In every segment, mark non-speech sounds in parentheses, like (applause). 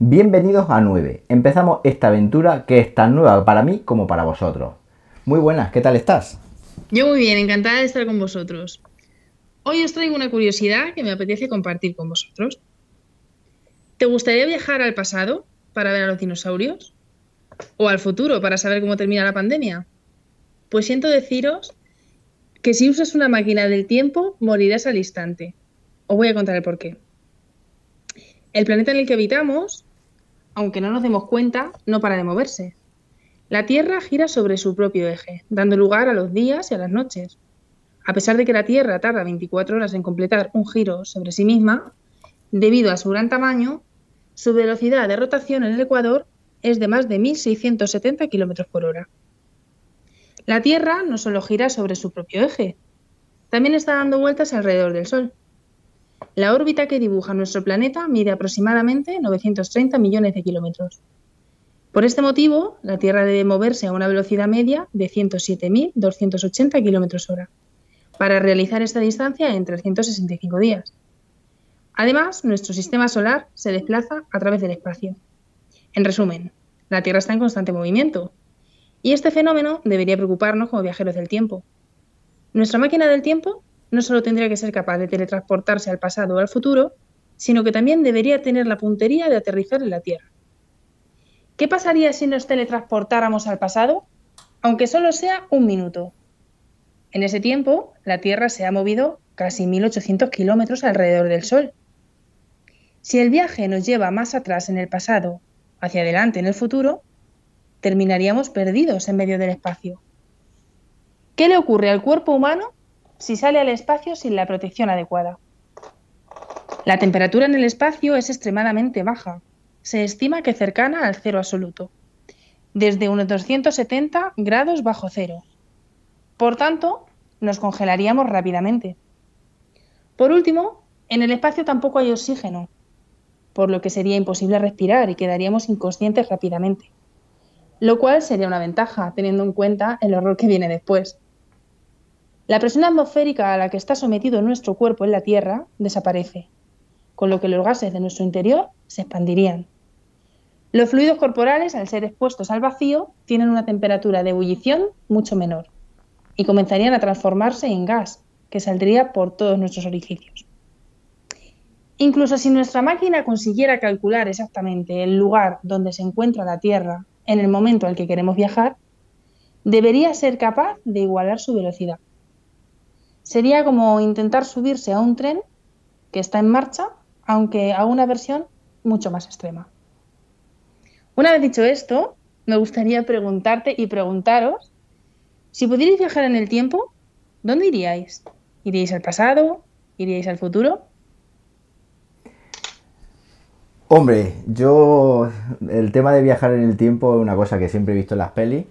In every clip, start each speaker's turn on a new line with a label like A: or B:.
A: Bienvenidos a 9. Empezamos esta aventura que es tan nueva para mí como para vosotros. Muy buenas, ¿qué tal estás?
B: Yo muy bien, encantada de estar con vosotros. Hoy os traigo una curiosidad que me apetece compartir con vosotros. ¿Te gustaría viajar al pasado para ver a los dinosaurios? ¿O al futuro para saber cómo termina la pandemia? Pues siento deciros que si usas una máquina del tiempo morirás al instante. Os voy a contar el porqué. El planeta en el que habitamos, aunque no nos demos cuenta, no para de moverse. La Tierra gira sobre su propio eje, dando lugar a los días y a las noches. A pesar de que la Tierra tarda 24 horas en completar un giro sobre sí misma, debido a su gran tamaño, su velocidad de rotación en el ecuador es de más de 1.670 km por hora. La Tierra no solo gira sobre su propio eje, también está dando vueltas alrededor del Sol. La órbita que dibuja nuestro planeta mide aproximadamente 930 millones de kilómetros. Por este motivo, la Tierra debe moverse a una velocidad media de 107.280 km hora para realizar esta distancia en 365 días. Además, nuestro sistema solar se desplaza a través del espacio. En resumen, la Tierra está en constante movimiento y este fenómeno debería preocuparnos como viajeros del tiempo. Nuestra máquina del tiempo no solo tendría que ser capaz de teletransportarse al pasado o al futuro, sino que también debería tener la puntería de aterrizar en la Tierra. ¿Qué pasaría si nos teletransportáramos al pasado? Aunque solo sea un minuto. En ese tiempo, la Tierra se ha movido casi 1800 kilómetros alrededor del Sol. Si el viaje nos lleva más atrás en el pasado, hacia adelante en el futuro, terminaríamos perdidos en medio del espacio. ¿Qué le ocurre al cuerpo humano si sale al espacio sin la protección adecuada? La temperatura en el espacio es extremadamente baja. Se estima que cercana al cero absoluto, desde unos 270 grados bajo cero. Por tanto, nos congelaríamos rápidamente. Por último, en el espacio tampoco hay oxígeno, por lo que sería imposible respirar y quedaríamos inconscientes rápidamente lo cual sería una ventaja, teniendo en cuenta el horror que viene después. La presión atmosférica a la que está sometido nuestro cuerpo en la Tierra desaparece, con lo que los gases de nuestro interior se expandirían. Los fluidos corporales, al ser expuestos al vacío, tienen una temperatura de ebullición mucho menor y comenzarían a transformarse en gas, que saldría por todos nuestros orificios. Incluso si nuestra máquina consiguiera calcular exactamente el lugar donde se encuentra la Tierra en el momento al que queremos viajar, debería ser capaz de igualar su velocidad. Sería como intentar subirse a un tren que está en marcha, aunque a una versión mucho más extrema. Una vez dicho esto, me gustaría preguntarte y preguntaros, si pudierais viajar en el tiempo, ¿dónde iríais? ¿Iríais al pasado? ¿Iríais al futuro?
A: Hombre, yo el tema de viajar en el tiempo es una cosa que siempre he visto en las pelis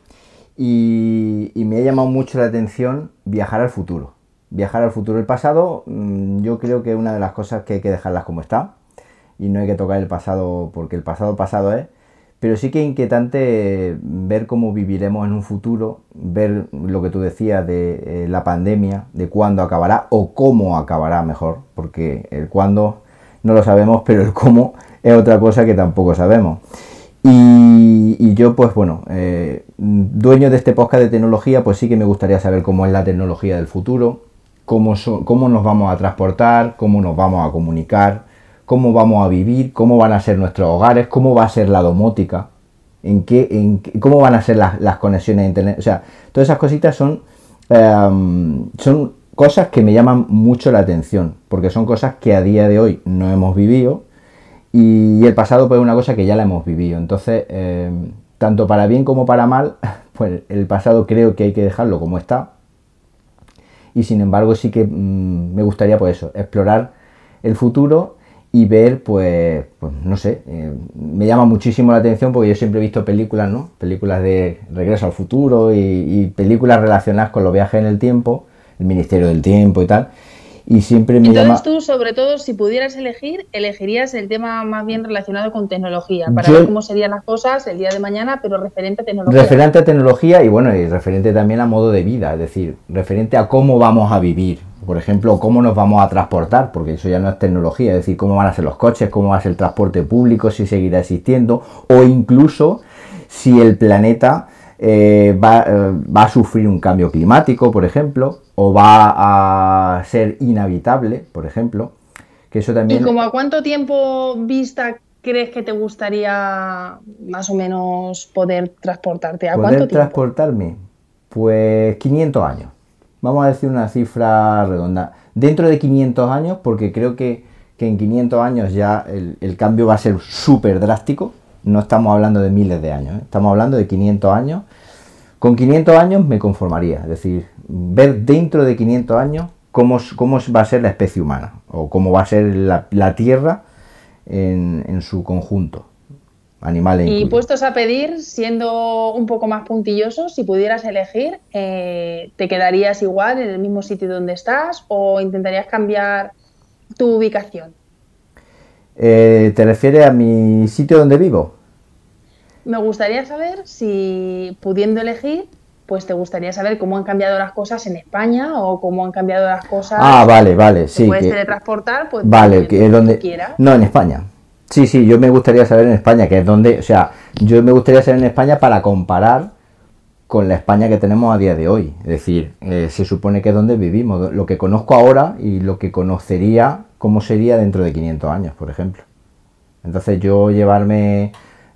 A: y, me ha llamado mucho la atención viajar al futuro. Viajar al futuro. El pasado mm, yo creo que es una de las cosas que hay que dejarlas como está y no hay que tocar el pasado porque el pasado pasado es. Pero sí que es inquietante ver cómo viviremos en un futuro, ver lo que tú decías de eh, la pandemia, de cuándo acabará o cómo acabará mejor, porque el cuándo no lo sabemos, pero el cómo es otra cosa que tampoco sabemos. Y, yo, pues bueno, eh, dueño de este podcast de tecnología, pues sí que me gustaría saber cómo es la tecnología del futuro, cómo, cómo nos vamos a transportar, cómo nos vamos a comunicar, cómo vamos a vivir, cómo van a ser nuestros hogares, cómo va a ser la domótica, en qué, en cómo van a ser las, conexiones a internet. O sea, todas esas cositas son, em, son cosas que me llaman mucho la atención, porque son cosas que a día de hoy no hemos vivido y el pasado pues es una cosa que ya la hemos vivido. Entonces, eh, tanto para bien como para mal, (laughs) pues el pasado creo que hay que dejarlo como está. Y sin embargo sí que mm, me gustaría pues eso, explorar el futuro y ver pues, pues no sé, eh, me llama muchísimo la atención porque yo siempre he visto películas, ¿no? Películas de regreso al futuro y películas relacionadas con los viajes en el tiempo, el Ministerio del Tiempo y tal. y siempre me
B: Entonces
A: llama...
B: tú, sobre todo, si pudieras elegir, elegirías el tema más bien relacionado con tecnología, para
A: Yo-
B: ver cómo serían las cosas el día de mañana, pero referente a tecnología.
A: Referente a tecnología y bueno, y referente también a modo de vida, es decir, referente a cómo vamos a vivir. Por ejemplo, cómo nos vamos a transportar, porque eso ya no es tecnología, es decir, cómo van a ser los coches, cómo va a ser el transporte público, si seguirá existiendo, o incluso si el planeta eh, va, eh, va a sufrir un cambio climático, por ejemplo, o va a ser inhabitable, por ejemplo, que eso
B: ¿Y
A: también...
B: como a cuánto tiempo vista crees que te gustaría más o menos poder transportarte? ¿A
A: Poder
B: cuánto tiempo?
A: transportarme, pues 500 años. Vamos a decir una cifra redonda. Dentro de 500 años, porque creo que, que en 500 años ya el, el cambio va a ser súper drástico. No estamos hablando de miles de años, ¿eh? estamos hablando de 500 años. Con 500 años me conformaría, es decir, ver dentro de 500 años cómo, cómo va a ser la especie humana o cómo va a ser la, la Tierra en, en su conjunto, animales
B: Y
A: incluidos.
B: puestos a pedir, siendo un poco más puntilloso, si pudieras elegir, eh, ¿te quedarías igual en el mismo sitio donde estás o intentarías cambiar tu ubicación?
A: Eh, ¿Te refieres a mi sitio donde vivo?
B: Me gustaría saber si, pudiendo elegir, pues te gustaría saber cómo han cambiado las cosas en España o cómo han cambiado las cosas.
A: Ah, vale, vale,
B: Te
A: sí.
B: puedes
A: que-
B: teletransportar, pues
A: vale,
B: donde
A: que donde...
B: quieras.
A: No, en España. Sí, sí, yo me gustaría saber en España, que es donde... O sea, yo me gustaría saber en España para comparar con la España que tenemos a día de hoy. Es decir, eh, se supone que es donde vivimos. Lo que conozco ahora y lo que conocería, cómo sería dentro de 500 años, por ejemplo. Entonces yo llevarme...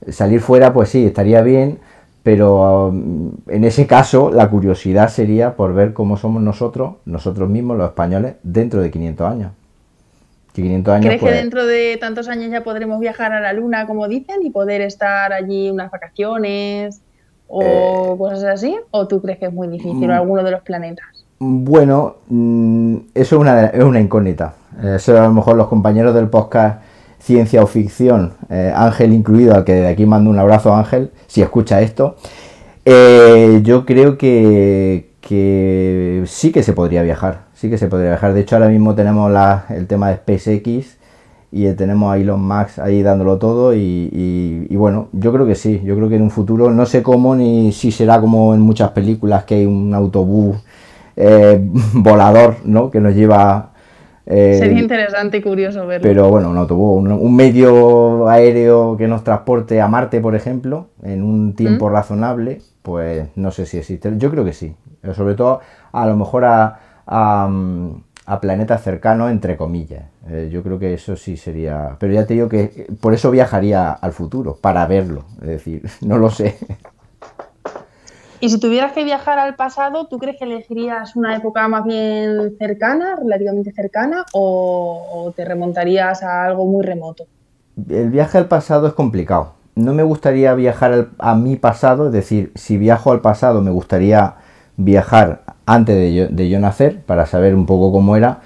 A: Salir fuera, pues sí, estaría bien, pero um, en ese caso la curiosidad sería por ver cómo somos nosotros, nosotros mismos, los españoles, dentro de 500 años. Que 500 años,
B: ¿Crees
A: pues,
B: que dentro de tantos años ya podremos viajar a la Luna, como dicen, y poder estar allí unas vacaciones o
A: Eh,
B: cosas así? ¿O tú crees que es muy difícil o
A: mm.
B: alguno de los planetas?
A: Bueno, mm, eso es una, es una incógnita. Eso a lo mejor los compañeros del podcast Ciencia o Ficción, eh, Ángel incluido, al que de aquí mando un abrazo Ángel, si escucha esto, eh, yo creo que, que sí que se podría viajar, sí que se podría viajar. De hecho, ahora mismo tenemos la- el tema de SpaceX y eh, tenemos a Elon Musk ahí dándolo todo y, y- y bueno, yo creo que sí, yo creo que en un futuro, no sé cómo ni si será como en muchas películas que hay un autobús eh, (laughs) volador, ¿no? Que nos lleva... eh,
B: Sería interesante y curioso verlo.
A: pero bueno, un autobús, un, un medio aéreo que nos transporte a Marte, por ejemplo, en un tiempo
B: ¿Mm?
A: razonable, pues no sé si existe. Yo creo que sí. Pero sobre todo, a lo mejor a, a, mm, a planetas cercanos, entre comillas. Eh, yo creo que eso sí sería. Pero ya te digo que eh, por eso viajaría al futuro, para verlo. Es decir, (laughs) no lo sé.
B: Y si tuvieras que viajar al pasado, ¿tú crees que elegirías una época más bien cercana, relativamente cercana, o, te remontarías a algo muy remoto?
A: El viaje al pasado es complicado. No me gustaría viajar a mi pasado, es decir, si viajo al pasado me gustaría viajar antes de yo, de yo nacer para saber un poco cómo era.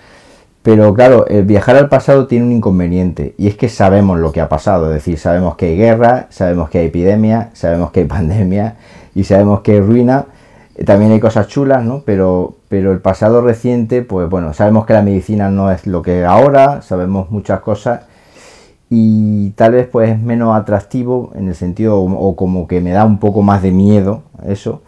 A: Pero claro, el viajar al pasado tiene un inconveniente y es que sabemos lo que ha pasado, es decir, sabemos que hay guerra, sabemos que hay epidemia, sabemos que hay (laughs) pandemia y sabemos que hay ruina. También hay cosas chulas, ¿no? Pero, pero el pasado reciente, pues bueno, sabemos que la medicina no es lo que es ahora, sabemos muchas cosas y tal vez pues es menos atractivo en el sentido o como que me da un poco más de miedo eso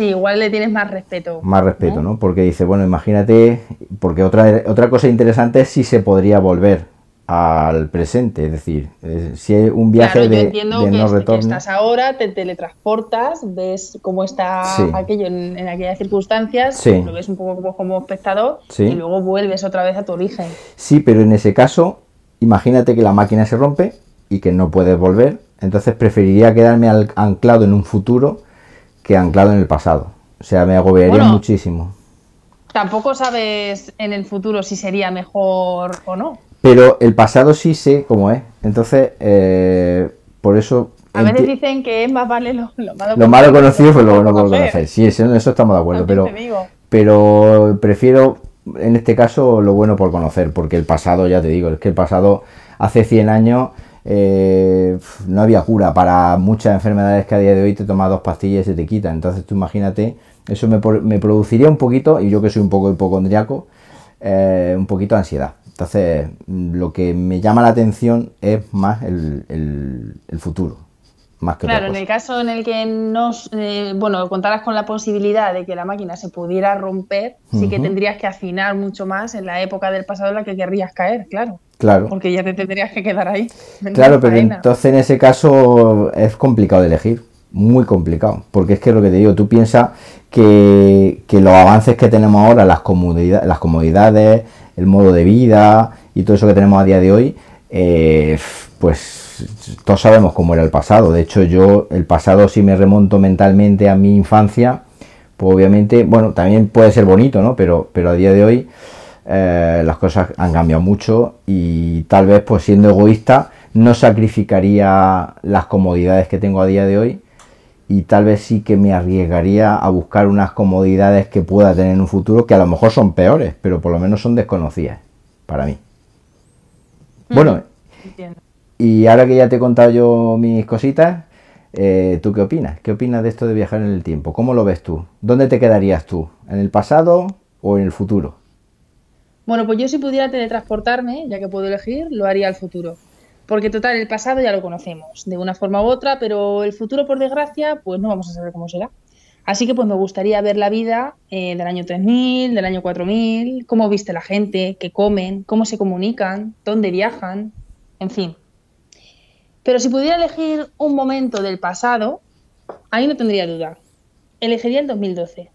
B: Sí, igual le tienes más respeto.
A: más respeto no porque dice bueno imagínate porque otra otra cosa interesante es si se podría volver al presente es decir si hay un viaje
B: Claro, yo
A: de,
B: entiendo
A: de
B: que,
A: no
B: es- que
A: retorno
B: estás ahora, te teletransportas, ves cómo está
A: Sí.
B: aquello en, en aquellas circunstancias,
A: Sí.
B: lo ves un poco como, como espectador
A: Sí.
B: y luego vuelves otra vez a tu origen.
A: sí pero en ese caso imagínate que la máquina se rompe y que no puedes volver entonces preferiría quedarme al- anclado en un futuro que anclado en el pasado o sea me agobiaría
B: Bueno.
A: muchísimo
B: Tampoco sabes en el futuro si sería mejor o no.
A: Pero el pasado sí sé cómo es. Entonces, eh, por eso.
B: A veces dicen que es más vale lo, lo malo
A: lo malo conocido fue lo
B: por
A: bueno por
B: conocer.
A: Sí, eso, en eso estamos de acuerdo. Pero, pero prefiero, en este caso, lo bueno por conocer. Porque el pasado, ya te digo, es que el pasado, hace 100 años, eh, no había cura para muchas enfermedades que a día de hoy te tomas dos pastillas y se te quita. Entonces, tú imagínate, eso me, me produciría un poquito, y yo que soy un poco hipocondriaco, eh, un poquito de ansiedad. Entonces, lo que me llama la atención es más el, el futuro,
B: claro, en el caso en el que no, eh, bueno, contaras con la posibilidad de que la máquina se pudiera romper, sí que tendrías que afinar mucho más en la época del pasado en la que querrías caer, claro.
A: Claro.
B: Porque ya te tendrías que quedar ahí.
A: Claro, pero entonces en ese caso es complicado de elegir, muy complicado, porque es que lo que te digo, tú piensas que, los avances que tenemos ahora, las, comodidades, las comodidades, el modo de vida y todo eso que tenemos a día de hoy, eh, pues todos sabemos cómo era el pasado. De hecho, yo el pasado si me remonto mentalmente a mi infancia, pues obviamente, bueno, también puede ser bonito, ¿no? Pero, pero a día de hoy eh, las cosas han cambiado mucho y tal vez, pues siendo egoísta, no sacrificaría las comodidades que tengo a día de hoy y tal vez sí que me arriesgaría a buscar unas comodidades que pueda tener en un futuro que a lo mejor son peores, pero por lo menos son desconocidas para mí. Bueno, y ahora que ya te he contado yo mis cositas, eh, ¿tú qué opinas? ¿Qué opinas de esto de viajar en el tiempo? ¿Cómo lo ves tú? ¿Dónde te quedarías tú? ¿En el pasado o en el futuro?
B: Bueno, pues yo si pudiera teletransportarme, ya que puedo elegir, lo haría al futuro. Porque total, el pasado ya lo conocemos, de una forma u otra, pero el futuro, por desgracia, pues no vamos a saber cómo será. Así que pues me gustaría ver la vida eh, del año 3000, del año 4000, cómo viste la gente, qué comen, cómo se comunican, dónde viajan, en fin, pero si pudiera elegir un momento del pasado, ahí no tendría duda. Elegiría el 2012.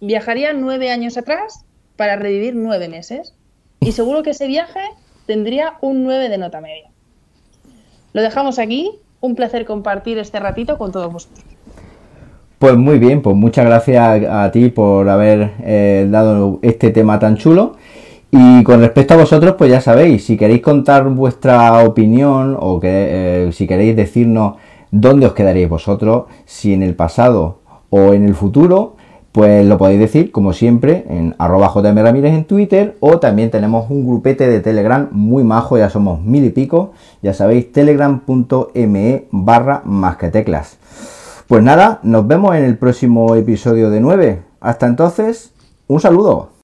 B: Viajaría nueve años atrás para revivir nueve meses. Y seguro que ese viaje tendría un 9 de nota media. Lo dejamos aquí. Un placer compartir este ratito con todos vosotros.
A: Pues muy bien, pues muchas gracias a ti por haber eh, dado este tema tan chulo. Y con respecto a vosotros, pues ya sabéis, si queréis contar vuestra opinión o que, eh, si queréis decirnos dónde os quedaréis vosotros, si en el pasado o en el futuro, pues lo podéis decir, como siempre, en arroba Ramírez en Twitter o también tenemos un grupete de Telegram muy majo, ya somos mil y pico, ya sabéis, telegram.me barra más que teclas. Pues nada, nos vemos en el próximo episodio de 9. Hasta entonces, un saludo.